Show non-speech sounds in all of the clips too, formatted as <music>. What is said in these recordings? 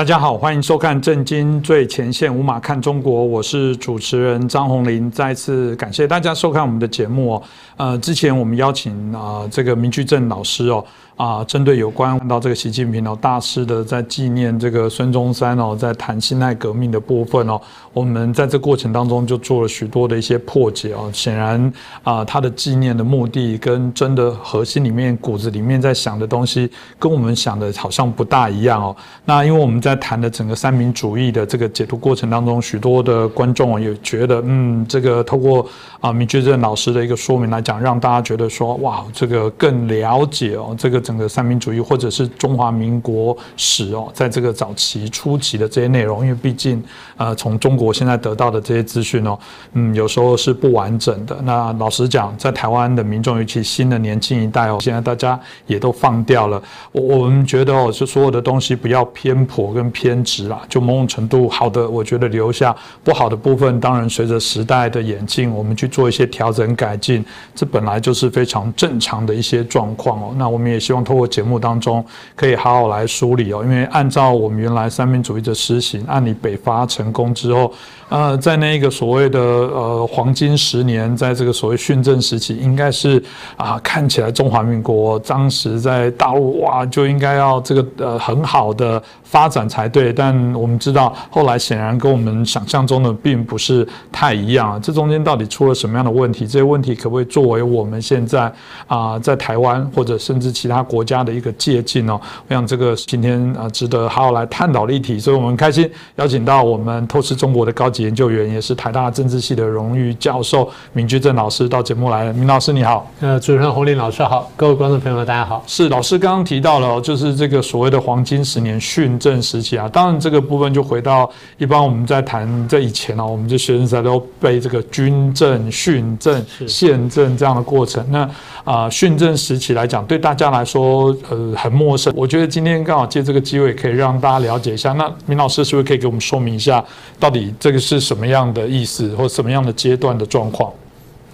大家好，欢迎收看《震惊最前线》，无马看中国，我是主持人张宏林。再次感谢大家收看我们的节目哦。呃，之前我们邀请啊这个明居正老师哦。啊，针对有关到这个习近平哦大师的在纪念这个孙中山哦，在谈辛亥革命的部分哦，我们在这过程当中就做了许多的一些破解哦。显然啊，他的纪念的目的跟真的核心里面骨子里面在想的东西，跟我们想的好像不大一样哦。那因为我们在谈的整个三民主义的这个解读过程当中，许多的观众也觉得，嗯，这个透过啊明觉正老师的一个说明来讲，让大家觉得说，哇，这个更了解哦，这个。整个三民主义或者是中华民国史哦，在这个早期初期的这些内容，因为毕竟呃，从中国现在得到的这些资讯哦，嗯，有时候是不完整的。那老实讲，在台湾的民众，尤其新的年轻一代哦，现在大家也都放掉了。我我们觉得哦，就所有的东西不要偏颇跟偏执啦，就某种程度好的，我觉得留下不好的部分，当然随着时代的演进，我们去做一些调整改进，这本来就是非常正常的一些状况哦。那我们也希望。透过节目当中，可以好好来梳理哦。因为按照我们原来三民主义的实行，按你北伐成功之后，呃，在那个所谓的呃黄金十年，在这个所谓训政时期，应该是啊，看起来中华民国当时在大陆哇，就应该要这个呃很好的发展才对。但我们知道，后来显然跟我们想象中的并不是太一样。这中间到底出了什么样的问题？这些问题可不可以作为我们现在啊，在台湾或者甚至其他？国家的一个借鉴哦，我想这个今天啊值得好好来探讨的议题，所以我们开心邀请到我们透视中国的高级研究员，也是台大政治系的荣誉教授闵居正老师到节目来。闵老师你好，呃，主持人洪林老师好，各位观众朋友们大家好。是老师刚刚提到了，就是这个所谓的黄金十年训政时期啊，当然这个部分就回到一般我们在谈这以前呢，我们这学生在都背这个军政、训政、宪政这样的过程。那啊，训政时期来讲，对大家来说。呃很陌生，我觉得今天刚好借这个机会，可以让大家了解一下。那明老师是不是可以给我们说明一下，到底这个是什么样的意思，或什么样的阶段的状况？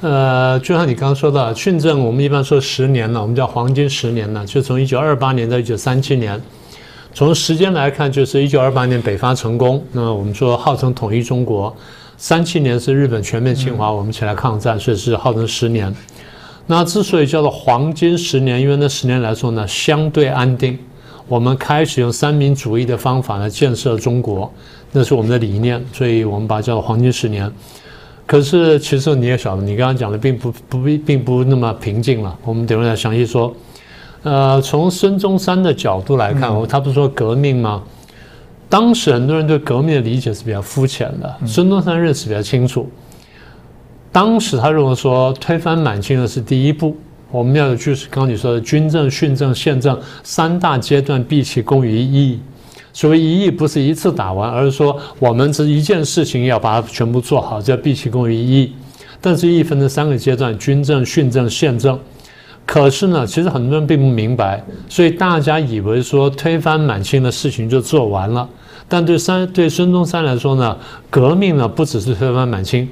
呃，就像你刚刚说的，训政我们一般说十年了，我们叫黄金十年呢，就从一九二八年到一九三七年。从时间来看，就是一九二八年北伐成功，那我们说号称统一中国；三七年是日本全面侵华，我们起来抗战，所以是号称十年。那之所以叫做黄金十年，因为那十年来说呢，相对安定。我们开始用三民主义的方法来建设中国，那是我们的理念，所以我们把它叫做黄金十年。可是其实你也晓得，你刚刚讲的并不不并不那么平静了。我们等会来详细说。呃，从孙中山的角度来看，他不是说革命吗？当时很多人对革命的理解是比较肤浅的，孙中山认识比较清楚。当时他认为说推翻满清的是第一步，我们要就是刚刚你说的军政、训政、宪政三大阶段，毕其功于一役。所谓一役不是一次打完，而是说我们这一件事情要把它全部做好，叫毕其功于一役。但是，一分成三个阶段：军政、训政、宪政。可是呢，其实很多人并不明白，所以大家以为说推翻满清的事情就做完了。但对三对孙中山来说呢，革命呢不只是推翻满清。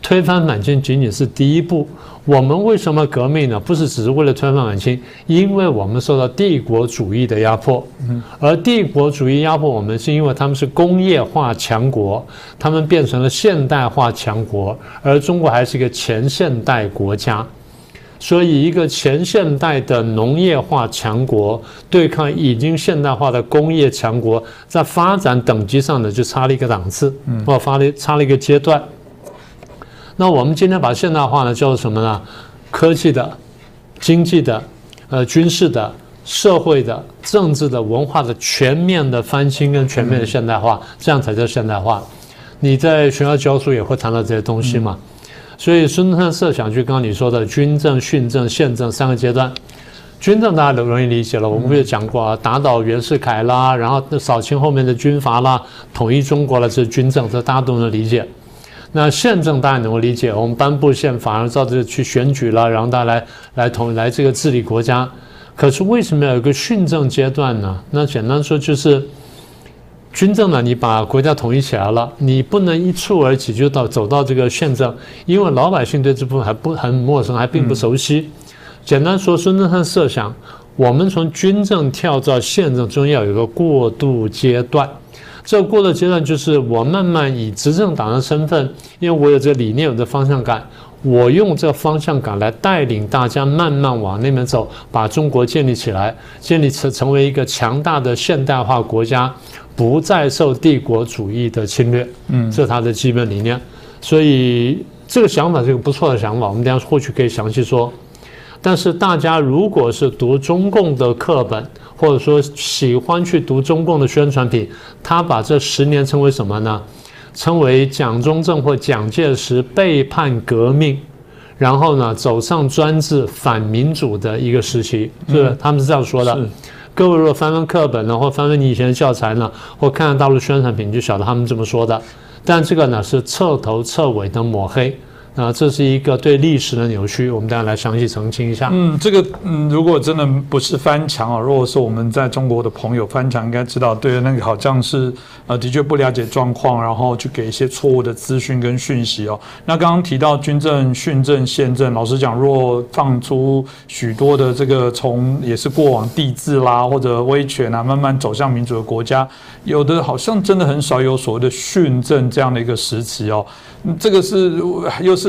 推翻满清仅仅是第一步。我们为什么革命呢？不是只是为了推翻满清，因为我们受到帝国主义的压迫。而帝国主义压迫我们，是因为他们是工业化强国，他们变成了现代化强国，而中国还是一个前现代国家。所以，一个前现代的农业化强国对抗已经现代化的工业强国，在发展等级上呢，就差了一个档次，或发了差了一个阶段。那我们今天把现代化呢叫做什么呢？科技的、经济的、呃军事的、社会的、政治的、文化的全面的翻新跟全面的现代化，这样才叫现代化。你在学校教书也会谈到这些东西嘛？所以孙中山设想就刚刚你说的军政、训政、宪政三个阶段。军政大家都容易理解了，我们不是讲过啊，打倒袁世凯啦，然后扫清后面的军阀啦，统一中国了，这是军政，这大家都能理解。那宪政大家能够理解，我们颁布宪法，然后照着去选举了，然后大家来来统来这个治理国家。可是为什么要有个训政阶段呢？那简单说就是，军政呢，你把国家统一起来了，你不能一蹴而起就到走到这个宪政，因为老百姓对这部分还不很陌生，还并不熟悉。简单说，孙中山设想，我们从军政跳到宪政中要有个过渡阶段。这过渡阶段就是我慢慢以执政党的身份，因为我有这个理念，有这方向感，我用这方向感来带领大家慢慢往那边走，把中国建立起来，建立成成为一个强大的现代化国家，不再受帝国主义的侵略。嗯，这是他的基本理念。所以这个想法是个不错的想法，我们等下或许可以详细说。但是大家如果是读中共的课本，或者说喜欢去读中共的宣传品，他把这十年称为什么呢？称为蒋中正或蒋介石背叛革命，然后呢走上专制反民主的一个时期，是？他们是这样说的。各位如果翻翻课本呢，或翻翻你以前的教材呢，或看看大陆宣传品，就晓得他们这么说的。但这个呢是彻头彻尾的抹黑。啊，这是一个对历史的扭曲，我们大家来详细澄清一下。嗯，这个嗯，如果真的不是翻墙啊，如果是我们在中国的朋友翻墙，应该知道，对那个好像是呃，的确不了解状况，然后去给一些错误的资讯跟讯息哦。那刚刚提到军政、训政、宪政，老实讲，若放出许多的这个从也是过往帝制啦或者威权啊，慢慢走向民主的国家，有的好像真的很少有所谓的训政这样的一个时期哦。这个是又是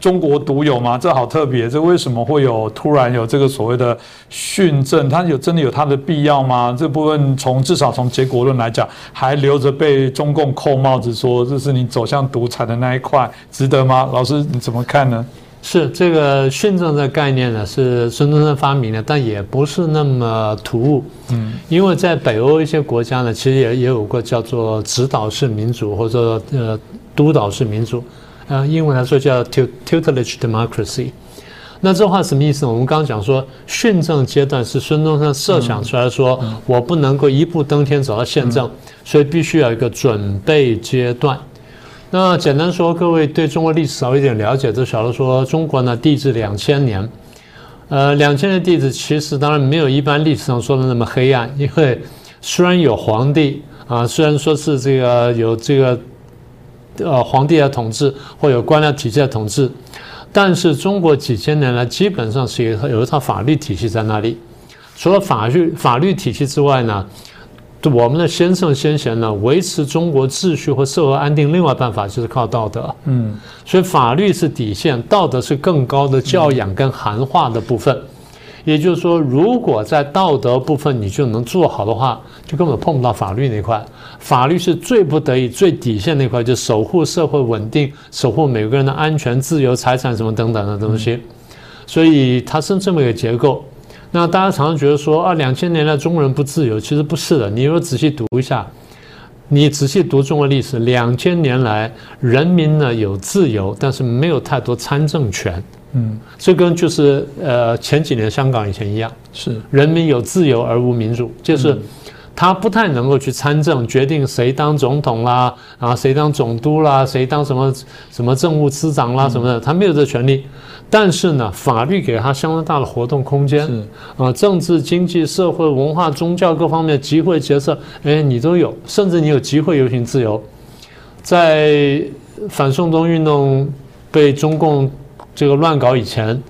中国独有吗？这好特别，这为什么会有突然有这个所谓的训政？它有真的有它的必要吗？这部分从至少从结果论来讲，还留着被中共扣帽子说这是你走向独裁的那一块，值得吗？老师你怎么看呢？是这个训政的概念呢，是孙中山发明的，但也不是那么突兀。嗯，因为在北欧一些国家呢，其实也也有过叫做指导式民主，或者呃。督导式民主，呃，英文来说叫 tutelage democracy。那这话什么意思？我们刚刚讲说，训政阶段是孙中山设想出来说，我不能够一步登天走到宪政，所以必须要一个准备阶段。那简单说，各位对中国历史少一点了解，就晓得说，中国呢，地质两千年，呃，两千年地质其实当然没有一般历史上说的那么黑暗，因为虽然有皇帝啊，虽然说是这个有这个。呃，皇帝的统治或有官僚体系的统治，但是中国几千年来基本上是有有一套法律体系在那里。除了法律法律体系之外呢，我们的先圣先贤呢维持中国秩序和社会安定，另外办法就是靠道德。嗯，所以法律是底线，道德是更高的教养跟含化的部分。也就是说，如果在道德部分你就能做好的话，就根本碰不到法律那块。法律是最不得已、最底线那块，就守护社会稳定、守护每个人的安全、自由、财产什么等等的东西。所以它是这么一个结构。那大家常常觉得说啊，两千年来中国人不自由，其实不是的。你如果仔细读一下，你仔细读中国历史，两千年来人民呢有自由，但是没有太多参政权。嗯，这跟就是呃前几年香港以前一样，是人民有自由而无民主，就是他不太能够去参政，决定谁当总统啦，啊谁当总督啦，谁当什么什么政务司长啦什么的，他没有这权利。但是呢，法律给他相当大的活动空间，是啊，政治、经济、社会、文化、宗教各方面集会结社，哎，你都有，甚至你有集会游行自由。在反送中运动被中共。这个乱搞以前，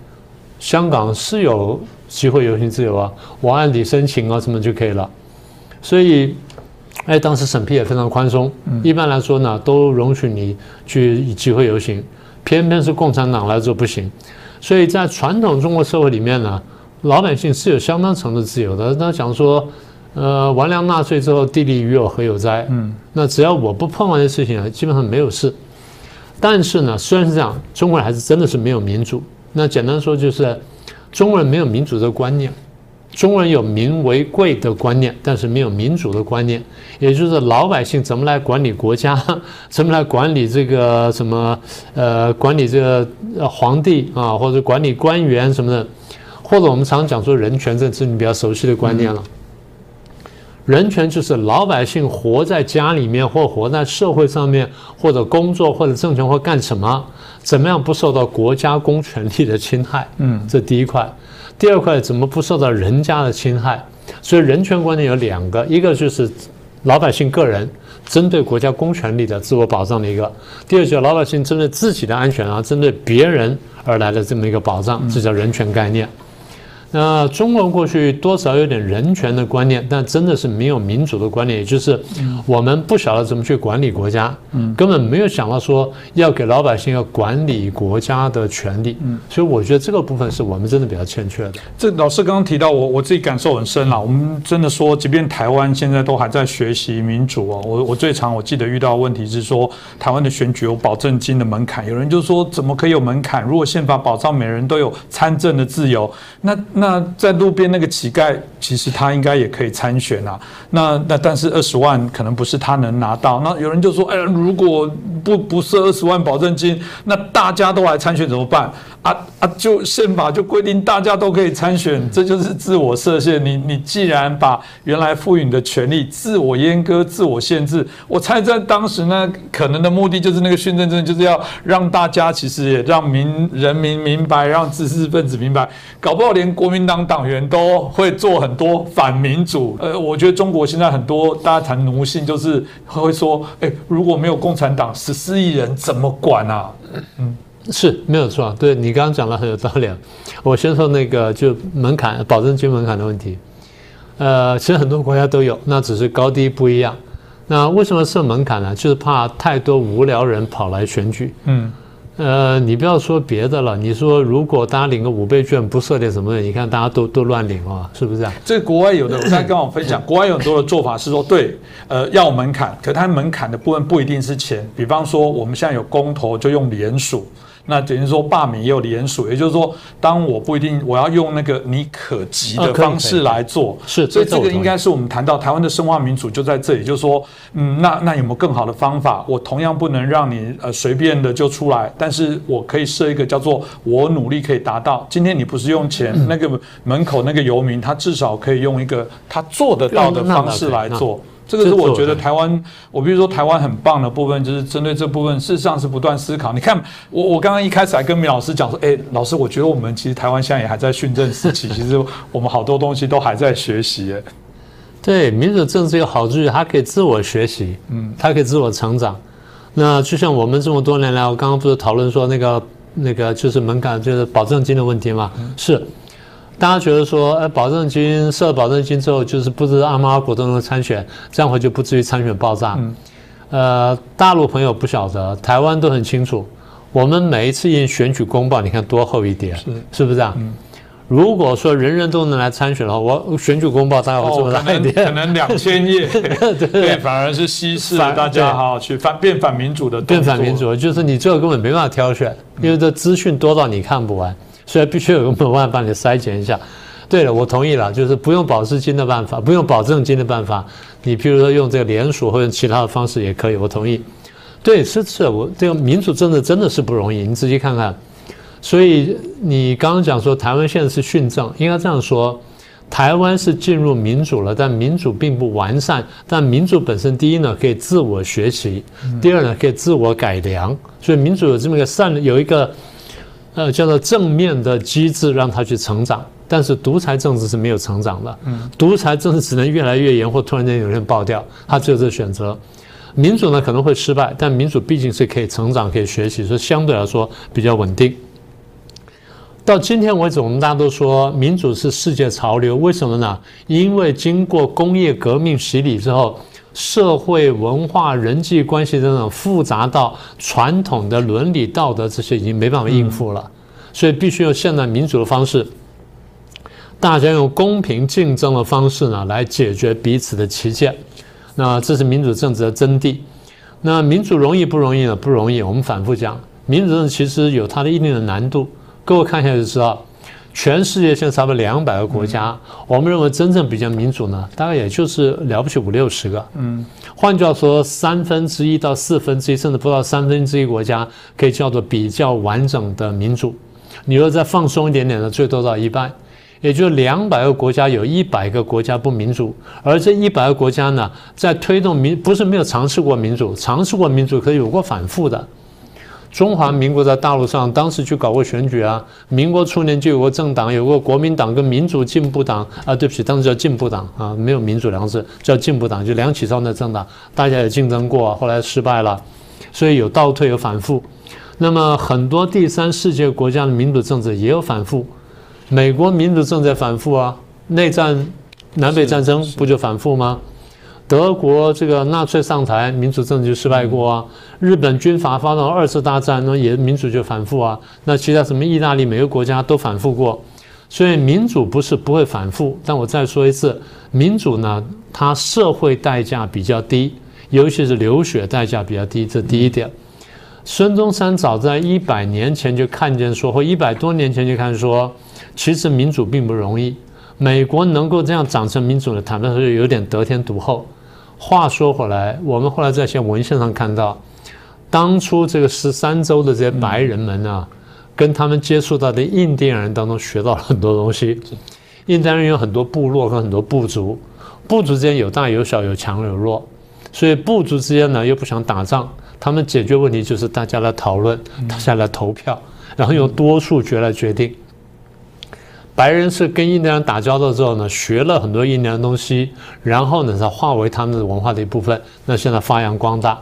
香港是有集会游行自由啊，我按理申请啊什么就可以了。所以，哎，当时审批也非常宽松，一般来说呢，都容许你去集会游行。偏偏是共产党来做不行。所以在传统中国社会里面呢，老百姓是有相当程度自由的。他讲说，呃，完粮纳税之后，地利与我何有哉？嗯，那只要我不碰那些事情啊，基本上没有事。但是呢，虽然是这样，中国人还是真的是没有民主。那简单说就是，中国人没有民主的观念，中国人有民为贵的观念，但是没有民主的观念。也就是老百姓怎么来管理国家，<laughs> 怎么来管理这个什么呃，管理这个皇帝啊，或者管理官员什么的，或者我们常讲说人权，这是你比较熟悉的观念了。人权就是老百姓活在家里面，或活在社会上面，或者工作，或者挣钱，或干什么，怎么样不受到国家公权力的侵害？嗯，这第一块。第二块，怎么不受到人家的侵害？所以人权观念有两个，一个就是老百姓个人针对国家公权力的自我保障的一个；第二就是老百姓针对自己的安全啊，针对别人而来的这么一个保障，这叫人权概念。那中国过去多少有点人权的观念，但真的是没有民主的观念，也就是我们不晓得怎么去管理国家，根本没有想到说要给老百姓要管理国家的权利。所以我觉得这个部分是我们真的比较欠缺的。这老师刚刚提到，我我自己感受很深了。我们真的说，即便台湾现在都还在学习民主哦。我我最常我记得遇到的问题是说，台湾的选举有保证金的门槛，有人就说怎么可以有门槛？如果宪法保障每人都有参政的自由，那那在路边那个乞丐，其实他应该也可以参选啊。那那但是二十万可能不是他能拿到。那有人就说，哎，如果不不设二十万保证金，那大家都来参选怎么办？啊啊！就宪法就规定大家都可以参选，这就是自我设限。你你既然把原来赋予你的权利自我阉割、自我限制，我猜在当时呢，可能的目的就是那个训政政就是要让大家其实也让民人民明白，让知识分子明白，搞不好连国民党党员都会做很多反民主。呃，我觉得中国现在很多大家谈奴性，就是会说，哎，如果没有共产党，十四亿人怎么管啊？嗯。是没有错，对你刚刚讲的很有道理。我先说那个就门槛保证金门槛的问题，呃，其实很多国家都有，那只是高低不一样。那为什么设门槛呢？就是怕太多无聊人跑来选举。嗯，呃，你不要说别的了，你说如果大家领个五倍券不设点什么的，你看大家都都乱领啊，是不是这样？这国外有的，我刚才跟 <laughs> 我分享，国外有很多的做法是说，对，呃，要门槛，可它门槛的部分不一定是钱，比方说我们现在有公投，就用联署。那等于说罢免也有联署，也就是说，当我不一定我要用那个你可及的方式来做，是，所以这个应该是我们谈到台湾的深化民主就在这里，就是说，嗯，那那有没有更好的方法？我同样不能让你呃随便的就出来，但是我可以设一个叫做我努力可以达到。今天你不是用钱，那个门口那个游民，他至少可以用一个他做得到的方式来做。这个是我觉得台湾，我比如说台湾很棒的部分，就是针对这部分，事实上是不断思考。你看，我我刚刚一开始还跟米老师讲说，哎，老师，我觉得我们其实台湾现在也还在训政时期，<laughs> 其实我们好多东西都还在学习。哎，对，民主政治有好处，它可以自我学习，嗯，它可以自我成长。那就像我们这么多年来，我刚刚不是讨论说那个那个就是门槛，就是保证金的问题嘛，是。大家觉得说，呃，保证金设保证金之后，就是不知道阿猫阿狗都能参选，这样会就不至于参选爆炸。呃，大陆朋友不晓得，台湾都很清楚。我们每一次印选举公报，你看多厚一叠，是是不是啊？如果说人人都能来参选的话，我选举公报大概会这么大一点，可能两千页，<laughs> 对，反而是稀释大家哈去反变反民主的，变反民主，就是你最后根本没办法挑选，因为这资讯多到你看不完。所以必须有个办法帮你筛选一下。对了，我同意了，就是不用保释金的办法，不用保证金的办法，你譬如说用这个联署或者其他的方式也可以，我同意。对，是是，我这个民主政治真的是不容易，你仔细看看。所以你刚刚讲说台湾现在是训政，应该这样说：台湾是进入民主了，但民主并不完善。但民主本身，第一呢可以自我学习，第二呢可以自我改良。所以民主有这么一个善，有一个。呃，叫做正面的机制让它去成长，但是独裁政治是没有成长的。嗯，独裁政治只能越来越严，或突然间有人爆掉，他只有这选择。民主呢可能会失败，但民主毕竟是可以成长、可以学习，所以相对来说比较稳定。到今天为止，我们大家都说民主是世界潮流，为什么呢？因为经过工业革命洗礼之后。社会文化、人际关系等等复杂到传统的伦理道德这些已经没办法应付了，所以必须用现代民主的方式，大家用公平竞争的方式呢来解决彼此的歧见。那这是民主政治的真谛。那民主容易不容易呢？不容易。我们反复讲，民主政治其实有它的一定的难度。各位看一下就知道。全世界现在差不多两百个国家，我们认为真正比较民主呢，大概也就是了不起五六十个。嗯，换句话说，三分之一到四分之一，甚至不到三分之一国家，可以叫做比较完整的民主。你若再放松一点点呢，最多到一半，也就两百个国家有一百个国家不民主，而这一百个国家呢，在推动民不是没有尝试过民主，尝试过民主，可以有过反复的。中华民国在大陆上当时去搞过选举啊，民国初年就有个政党，有个国民党跟民主进步党啊，对不起，当时叫进步党啊，没有民主两个字，叫进步党，就梁启超的政党，大家也竞争过，后来失败了，所以有倒退有反复。那么很多第三世界国家的民主政治也有反复，美国民主正在反复啊，内战、南北战争不就反复吗？德国这个纳粹上台，民主政治就失败过啊。日本军阀发动二次大战，那也民主就反复啊。那其他什么意大利每个国家都反复过，所以民主不是不会反复。但我再说一次，民主呢，它社会代价比较低，尤其是流血代价比较低，这第一点。孙中山早在一百年前就看见说，或一百多年前就看说，其实民主并不容易。美国能够这样长成民主的，坦白说有点得天独厚。话说回来，我们后来在一些文献上看到，当初这个十三州的这些白人们啊，跟他们接触到的印第安人当中学到了很多东西。印第安人有很多部落和很多部族，部族之间有大有小，有强有弱，所以部族之间呢又不想打仗，他们解决问题就是大家来讨论，大家来投票，然后用多数决来决定。白人是跟印第安人打交道之后呢，学了很多印第安东西，然后呢，才化为他们的文化的一部分。那现在发扬光大。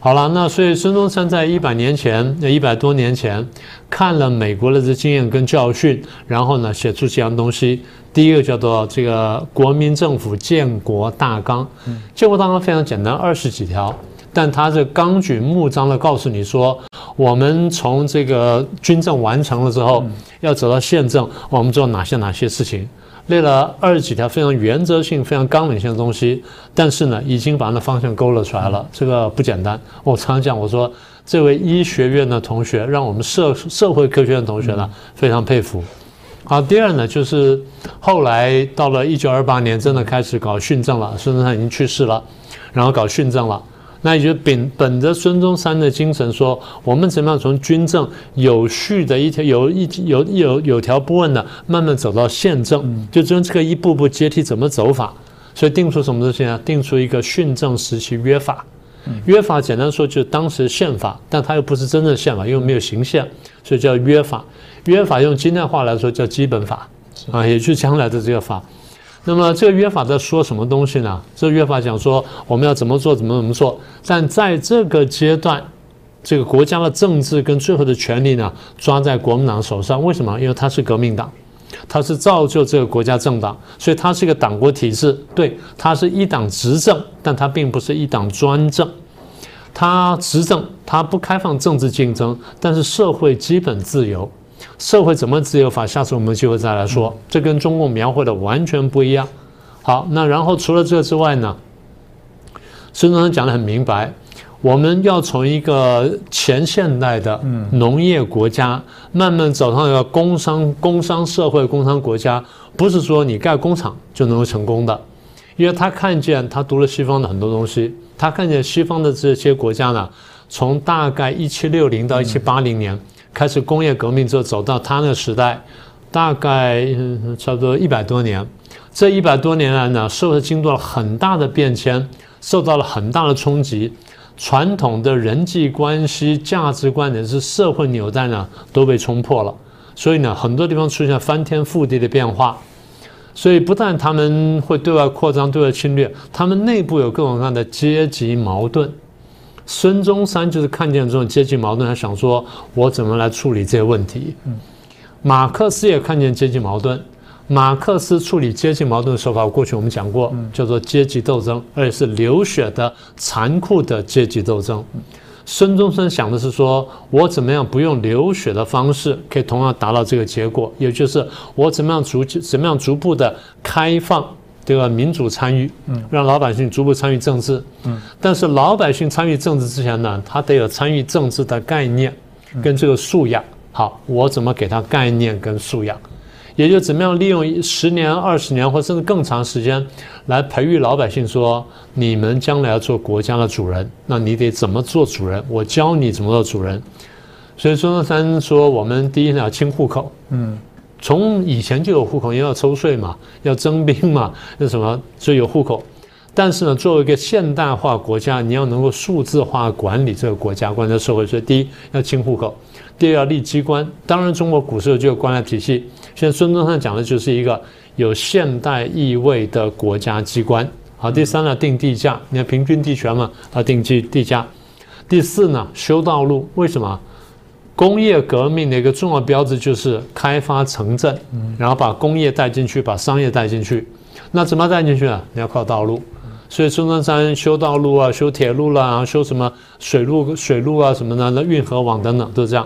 好了，那所以孙中山在一百年前，那一百多年前，看了美国的这经验跟教训，然后呢，写出几样东西。第一个叫做这个国民政府建国大纲。建国大纲非常简单，二十几条，但它是纲举目张的告诉你说。我们从这个军政完成了之后，要走到宪政，我们做哪些哪些事情？列了二十几条非常原则性、非常纲领性的东西，但是呢，已经把那方向勾勒出来了。这个不简单。我常讲，我说这位医学院的同学，让我们社社会科学院同学呢非常佩服。好，第二呢，就是后来到了一九二八年，真的开始搞训政了。孙中山已经去世了，然后搞训政了。那也就秉本着孙中山的精神说，我们怎么样从军政有序的一条有一有有有条不紊的慢慢走到宪政，就从这个一步步阶梯怎么走法，所以定出什么东西呢？定出一个训政时期约法。约法简单说就是当时宪法，但它又不是真正宪法，因为没有行宪，所以叫约法。约法用今天话来说叫基本法啊，也就是将来的这个法。那么这个约法在说什么东西呢？这个约法讲说我们要怎么做，怎么怎么做。但在这个阶段，这个国家的政治跟最后的权力呢，抓在国民党手上。为什么？因为它是革命党，它是造就这个国家政党，所以它是一个党国体制。对，它是一党执政，但它并不是一党专政。它执政，它不开放政治竞争，但是社会基本自由。社会怎么自由法？下次我们就会再来说。这跟中共描绘的完全不一样。好，那然后除了这之外呢？孙中山讲的很明白，我们要从一个前现代的农业国家，慢慢走上一个工商工商社会、工商国家，不是说你盖工厂就能够成功的。因为他看见，他读了西方的很多东西，他看见西方的这些国家呢，从大概一七六零到一七八零年。开始工业革命之后，走到他那个时代，大概差不多一百多年。这一百多年来呢，社会经过了很大的变迁，受到了很大的冲击。传统的人际关系、价值观乃至社会纽带呢，都被冲破了。所以呢，很多地方出现翻天覆地的变化。所以不但他们会对外扩张、对外侵略，他们内部有各种各样的阶级矛盾。孙中山就是看见这种阶级矛盾，他想说：“我怎么来处理这些问题？”马克思也看见阶级矛盾，马克思处理阶级矛盾的手法，过去我们讲过，叫做阶级斗争，而且是流血的、残酷的阶级斗争。孙中山想的是说：“我怎么样不用流血的方式，可以同样达到这个结果？也就是我怎么样逐怎么样逐步的开放。”这个民主参与，嗯，让老百姓逐步参与政治，嗯，但是老百姓参与政治之前呢，他得有参与政治的概念跟这个素养。好，我怎么给他概念跟素养？也就怎么样利用十年、二十年或甚至更长时间来培育老百姓，说你们将来要做国家的主人，那你得怎么做主人？我教你怎么做主人。所以孙中山说，我们第一呢要清户口，嗯。从以前就有户口，因为要抽税嘛，<laughs> 要征兵嘛，<laughs> 那什么，所以有户口。但是呢，作为一个现代化国家，你要能够数字化管理这个国家、关在社会，所以第一要清户口，第二要立机关。当然，中国古时候就有官僚体系。现在孙中山讲的就是一个有现代意味的国家机关。好，第三呢，定地价，你看平均地权嘛，要定地地价。第四呢，修道路，为什么？工业革命的一个重要标志就是开发城镇，然后把工业带进去，把商业带进去。那怎么带进去啊？你要靠道路。所以孙中山修道路啊，修铁路啦，然后修什么水路、水路啊什么的，那运河网等等都是这样。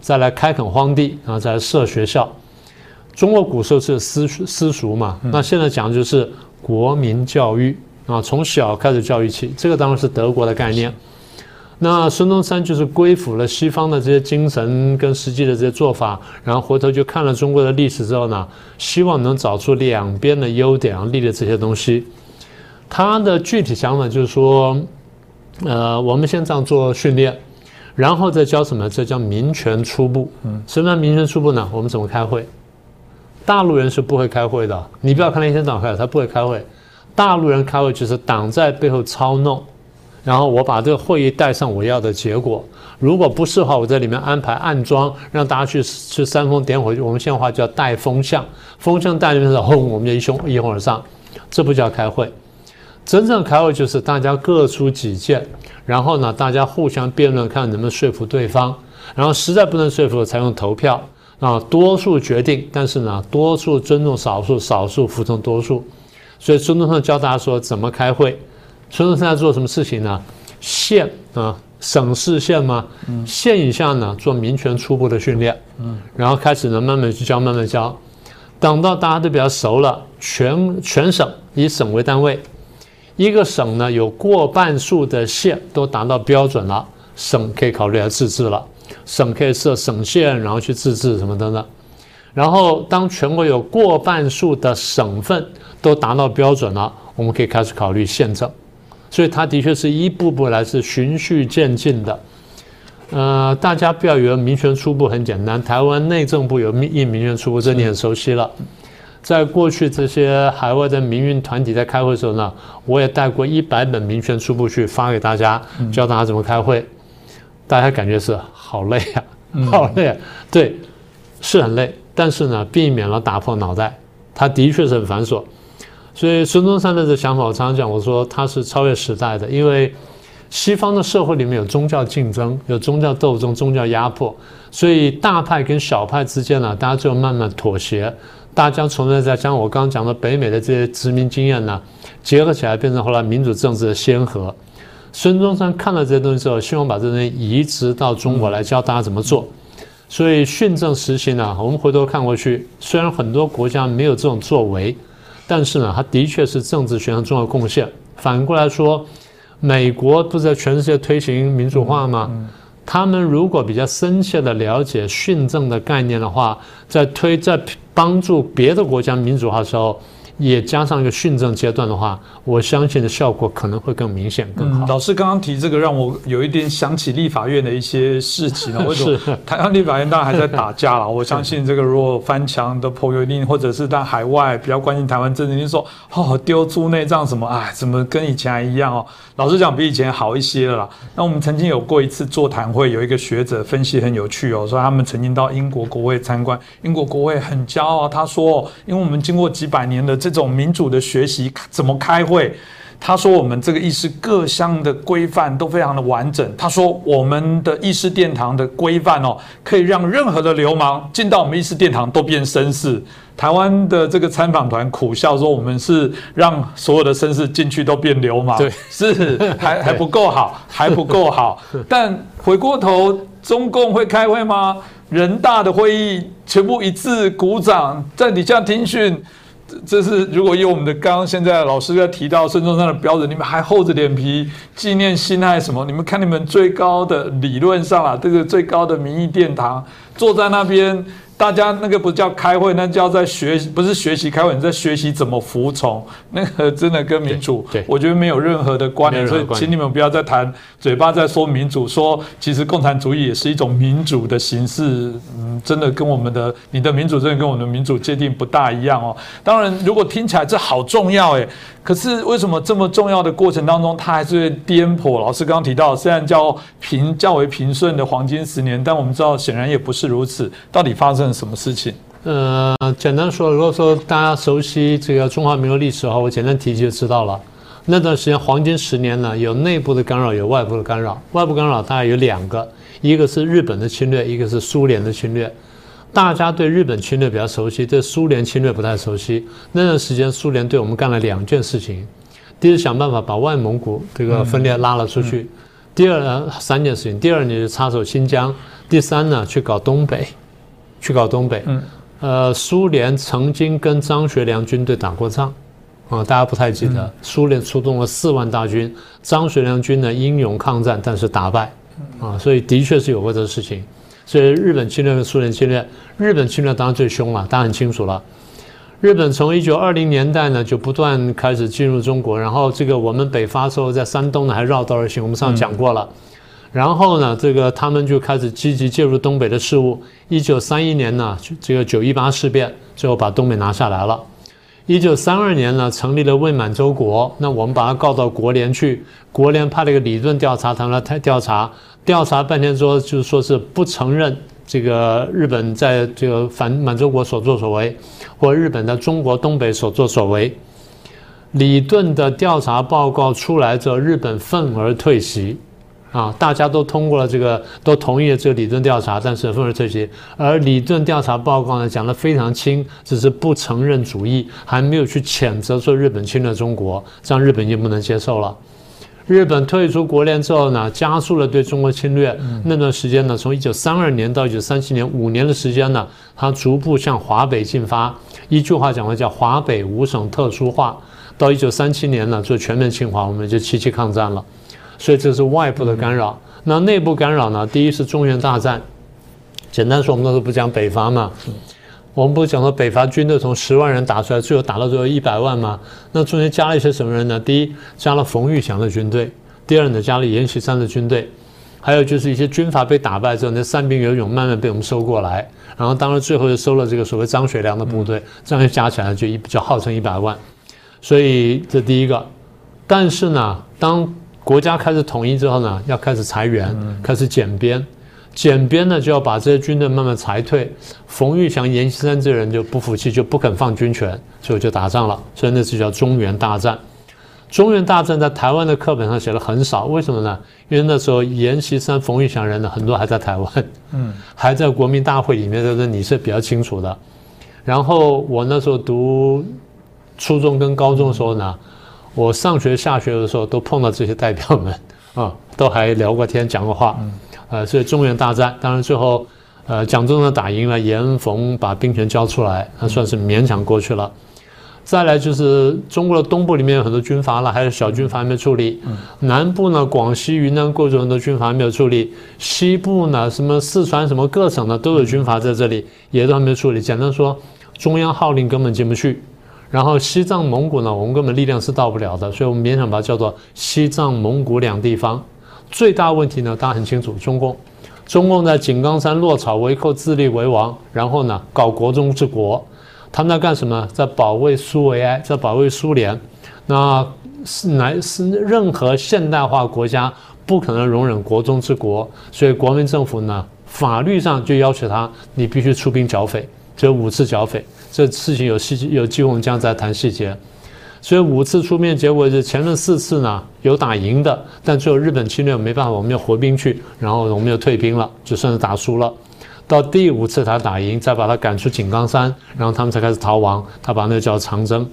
再来开垦荒地，然后再来设学校。中国古时候是私私塾嘛，那现在讲的就是国民教育啊，从小开始教育起。这个当然是德国的概念。那孙中山就是归附了西方的这些精神跟实际的这些做法，然后回头就看了中国的历史之后呢，希望能找出两边的优点啊，利的这些东西。他的具体想法就是说，呃，我们先这样做训练，然后再教什么？这叫民权初步。嗯，什么叫民权初步呢？我们怎么开会？大陆人是不会开会的。你不要看那些党开，他不会开会。大陆人开会就是党在背后操弄。然后我把这个会议带上我要的结果，如果不是的话，我在里面安排暗装，让大家去去煽风点火。我们现在话叫带风向，风向带里面是轰，我们就一拥一拥而上，这不叫开会。真正开会就是大家各抒己见，然后呢，大家互相辩论，看能不能说服对方，然后实在不能说服，才用投票啊，多数决定，但是呢，多数尊重少数，少数服从多数。所以孙中山教大家说怎么开会。孙中山在做什么事情呢？县啊，省市县嘛，县以下呢做民权初步的训练，嗯，然后开始呢慢慢去教，慢慢教，等到大家都比较熟了，全全省以省为单位，一个省呢有过半数的县都达到标准了，省可以考虑来自治了，省可以设省县，然后去自治什么等等，然后当全国有过半数的省份都达到标准了，我们可以开始考虑县政。所以它的确是一步步来，是循序渐进的。呃，大家不要以为民权初步很简单。台湾内政部有印民权初步，这你很熟悉了。在过去这些海外的民运团体在开会的时候呢，我也带过一百本民权初步去发给大家，教大家怎么开会。大家感觉是好累啊，好累。啊对，是很累，但是呢，避免了打破脑袋。它的确是很繁琐。所以孙中山的这想法，我常常讲，我说他是超越时代的，因为西方的社会里面有宗教竞争，有宗教斗争、宗教压迫，所以大派跟小派之间呢，大家就慢慢妥协，大家从那在将我刚刚讲的北美的这些殖民经验呢，结合起来，变成后来民主政治的先河。孙中山看了这些东西之后，希望把这东西移植到中国来，教大家怎么做。所以训政实行呢，我们回头看过去，虽然很多国家没有这种作为。但是呢，他的确是政治学上重要贡献。反过来说，美国不是在全世界推行民主化吗？他们如果比较深切的了解训政的概念的话，在推在帮助别的国家民主化的时候。也加上一个训政阶段的话，我相信的效果可能会更明显、更好。老师刚刚提这个，让我有一点想起立法院的一些事情了。<laughs> 为什么台湾立法院当然还在打架了？<laughs> 我相信这个如果翻墙的朋友一定，或者是在海外比较关心台湾政治，就说哦丢猪内脏什么，哎，怎么跟以前还一样哦？老实讲，比以前好一些了啦。那我们曾经有过一次座谈会，有一个学者分析很有趣哦，说他们曾经到英国国会参观，英国国会很骄傲，他说，因为我们经过几百年的。这种民主的学习怎么开会？他说我们这个议事各项的规范都非常的完整。他说我们的议事殿堂的规范哦，可以让任何的流氓进到我们议事殿堂都变绅士。台湾的这个参访团苦笑说，我们是让所有的绅士进去都变流氓，对，是还 <laughs> 还不够好，还不够好。但回过头，中共会开会吗？人大的会议全部一致鼓掌，在底下听训。这是如果以我们的刚刚现在老师在提到孙中山的标准，你们还厚着脸皮纪念辛亥什么？你们看你们最高的理论上啊，这个最高的民意殿堂坐在那边。大家那个不叫开会，那叫在学，不是学习开会，你在学习怎么服从。那个真的跟民主，我觉得没有任何的关联。所以，请你们不要再谈嘴巴在说民主，说其实共产主义也是一种民主的形式。嗯，真的跟我们的你的民主真的跟我们的民主界定不大一样哦。当然，如果听起来这好重要诶。可是为什么这么重要的过程当中，它还是会颠簸？老师刚刚提到，虽然叫平较为平顺的黄金十年，但我们知道显然也不是如此。到底发生了什么事情？呃，简单说，如果说大家熟悉这个中华民国历史的话，我简单提就知道了。那段时间黄金十年呢，有内部的干扰，有外部的干扰。外部干扰大概有两个，一个是日本的侵略，一个是苏联的侵略。大家对日本侵略比较熟悉，对苏联侵略不太熟悉。那段时间，苏联对我们干了两件事情：第一，想办法把外蒙古这个分裂拉了出去；第二呢，三件事情：第二，你就插手新疆；第三呢，去搞东北，去搞东北。呃，苏联曾经跟张学良军队打过仗，啊，大家不太记得。苏联出动了四万大军，张学良军呢英勇抗战，但是打败，啊，所以的确是有过这个事情。所以日本侵略跟苏联侵略，日本侵略当然最凶了，大家很清楚了。日本从一九二零年代呢就不断开始进入中国，然后这个我们北伐时候在山东呢还绕道而行，我们上次讲过了。然后呢，这个他们就开始积极介入东北的事务。一九三一年呢，这个九一八事变最后把东北拿下来了。一九三二年呢，成立了伪满洲国，那我们把它告到国联去，国联派了一个理论调查团来调查。调查半天说，就是说是不承认这个日本在这个反满洲国所作所为，或日本在中国东北所作所为。李顿的调查报告出来之后，日本愤而退席，啊，大家都通过了这个，都同意了这个理论调查，但是愤而退席。而理论调查报告呢，讲得非常轻，只是不承认主义，还没有去谴责说日本侵略中国，这样日本就不能接受了。日本退出国联之后呢，加速了对中国侵略。那段时间呢，从一九三二年到一九三七年五年的时间呢，它逐步向华北进发。一句话讲的叫“华北五省特殊化”。到一九三七年呢，就全面侵华，我们就七七抗战了。所以这是外部的干扰。那内部干扰呢？第一是中原大战。简单说，我们那时候不讲北伐嘛。我们不是讲到北伐军队从十万人打出来，最后打到最后一百万吗？那中间加了一些什么人呢？第一，加了冯玉祥的军队；第二呢，加了阎锡山的军队；还有就是一些军阀被打败之后，那散兵游勇慢慢被我们收过来。然后当然最后又收了这个所谓张学良的部队，这样就加起来就一就号称一百万。所以这第一个。但是呢，当国家开始统一之后呢，要开始裁员，开始减编。减编呢，就要把这些军队慢慢裁退。冯玉祥、阎锡山这人就不服气，就不肯放军权，所以就打仗了。所以那次叫中原大战。中原大战在台湾的课本上写的很少，为什么呢？因为那时候阎锡山、冯玉祥人呢，很多还在台湾，嗯，<laughs> 还在国民大会里面，这个你是比较清楚的。然后我那时候读初中跟高中的时候呢，我上学下学的时候都碰到这些代表们 <laughs> 啊，都还聊过天、讲过话。呃，所以中原大战，当然最后，呃，蒋中正打赢了，严冯把兵权交出来，那算是勉强过去了。再来就是中国的东部里面有很多军阀了，还有小军阀还没处理。南部呢，广西、云南、贵州很多军阀没有处理。西部呢，什么四川什么各省呢都有军阀在这里，也都还没有处理。简单说，中央号令根本进不去。然后西藏、蒙古呢，我们根本力量是到不了的，所以我们勉强把它叫做西藏、蒙古两地方。最大问题呢，大家很清楚，中共，中共在井冈山落草为寇，自立为王，然后呢，搞国中之国，他们在干什么？在保卫苏维埃，在保卫苏联。那是乃是任何现代化国家不可能容忍国中之国，所以国民政府呢，法律上就要求他，你必须出兵剿匪，就五次剿匪。这事情有细有机会，我们将再谈细节。所以五次出面，结果是前面四次呢有打赢的，但最后日本侵略没办法，我们要回兵去，然后我们又退兵了，就算是打输了。到第五次他打赢，再把他赶出井冈山，然后他们才开始逃亡。他把那叫长征。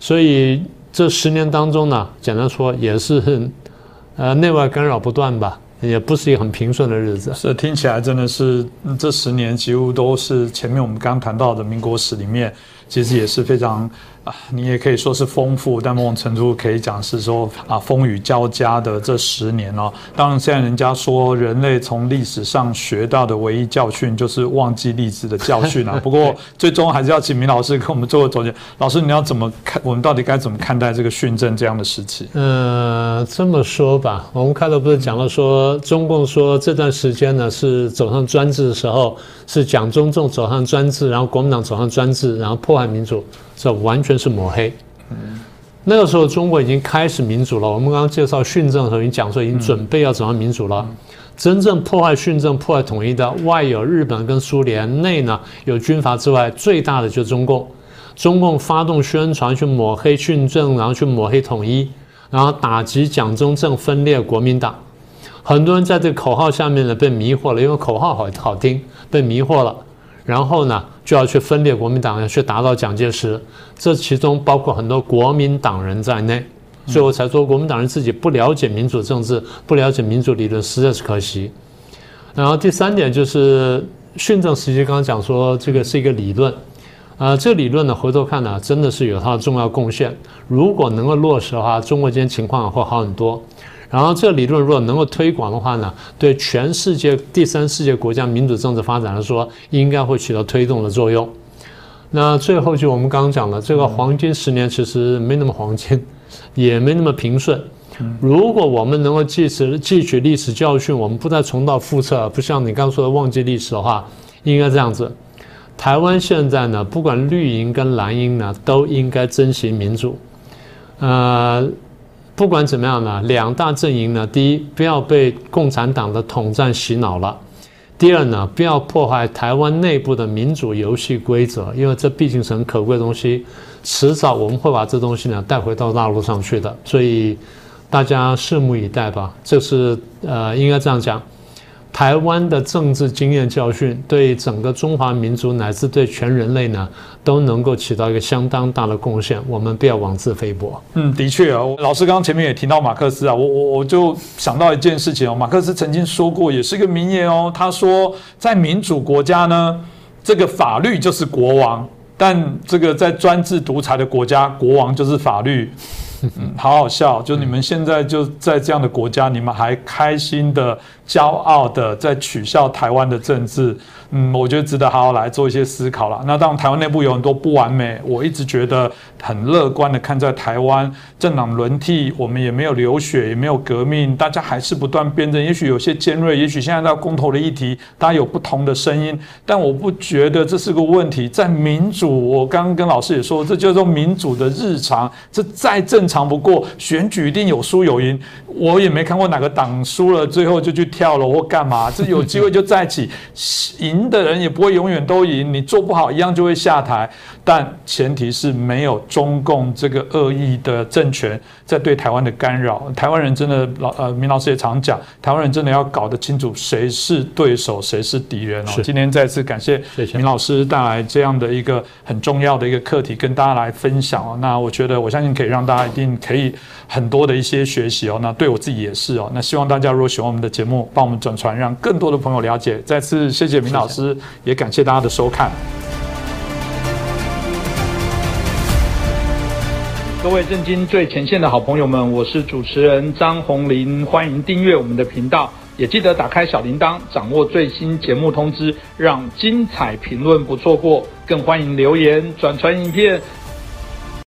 所以这十年当中呢，简单说也是，呃，内外干扰不断吧，也不是一个很平顺的日子。是听起来真的是这十年几乎都是前面我们刚谈到的民国史里面，其实也是非常。你也可以说是丰富，但某种程度可以讲是说啊，风雨交加的这十年哦。当然，现在人家说人类从历史上学到的唯一教训就是忘记历史的教训啊。<laughs> 不过，最终还是要请明老师给我们做个总结。老师，你要怎么看？我们到底该怎么看待这个训政这样的时期？呃，这么说吧，我们开头不是讲了说，中共说这段时间呢是走上专制的时候，是蒋中正走上专制，然后国民党走上专制，然后破坏民主。这完全是抹黑。那个时候中国已经开始民主了。我们刚刚介绍训政的时候，已经讲说已经准备要走向民主了。真正破坏训政、破坏统一的，外有日本跟苏联，内呢有军阀之外，最大的就是中共。中共发动宣传去抹黑训政，然后去抹黑统一，然后打击蒋中正分裂国民党。很多人在这口号下面呢被迷惑了，因为口号好好听，被迷惑了，然后呢就要去分裂国民党，要去打倒蒋介石，这其中包括很多国民党人在内，所以我才说国民党人自己不了解民主政治，不了解民主理论，实在是可惜。然后第三点就是训政时期刚刚讲说这个是一个理论，呃，这个理论呢回头看呢真的是有它的重要贡献，如果能够落实的话，中国今天情况会好很多。然后，这个理论如果能够推广的话呢，对全世界第三世界国家民主政治发展来说，应该会起到推动的作用。那最后就我们刚刚讲了，这个黄金十年其实没那么黄金，也没那么平顺。如果我们能够记持汲取历史教训，我们不再重蹈覆辙，不像你刚刚说的忘记历史的话，应该这样子。台湾现在呢，不管绿营跟蓝营呢，都应该珍惜民主。呃。不管怎么样呢，两大阵营呢，第一不要被共产党的统战洗脑了；第二呢，不要破坏台湾内部的民主游戏规则，因为这毕竟是很可贵的东西，迟早我们会把这东西呢带回到大陆上去的，所以大家拭目以待吧。这是呃，应该这样讲。台湾的政治经验教训，对整个中华民族乃至对全人类呢，都能够起到一个相当大的贡献。我们不要妄自菲薄。嗯，的确啊，老师刚刚前面也提到马克思啊，我我我就想到一件事情哦，马克思曾经说过，也是一个名言哦，他说，在民主国家呢，这个法律就是国王；但这个在专制独裁的国家，国王就是法律。嗯，好好笑，就你们现在就在这样的国家，你们还开心的、骄傲的在取笑台湾的政治。嗯，我觉得值得好好来做一些思考了。那当然，台湾内部有很多不完美，我一直觉得很乐观的看在台湾政党轮替，我们也没有流血，也没有革命，大家还是不断辩证。也许有些尖锐，也许现在到公投的议题，大家有不同的声音，但我不觉得这是个问题。在民主，我刚刚跟老师也说，这叫做民主的日常，这再正常不过。选举一定有输有赢，我也没看过哪个党输了最后就去跳楼或干嘛，这有机会就在一起赢。赢的人也不会永远都赢，你做不好一样就会下台。但前提是没有中共这个恶意的政权在对台湾的干扰。台湾人真的老呃，明老师也常讲，台湾人真的要搞得清楚谁是对手，谁是敌人哦。今天再次感谢明老师带来这样的一个很重要的一个课题，跟大家来分享哦。那我觉得我相信可以让大家一定可以很多的一些学习哦。那对我自己也是哦。那希望大家如果喜欢我们的节目，帮我们转传，让更多的朋友了解。再次谢谢明老师，也感谢大家的收看。各位震惊最前线的好朋友们，我是主持人张宏林，欢迎订阅我们的频道，也记得打开小铃铛，掌握最新节目通知，让精彩评论不错过。更欢迎留言、转传影片，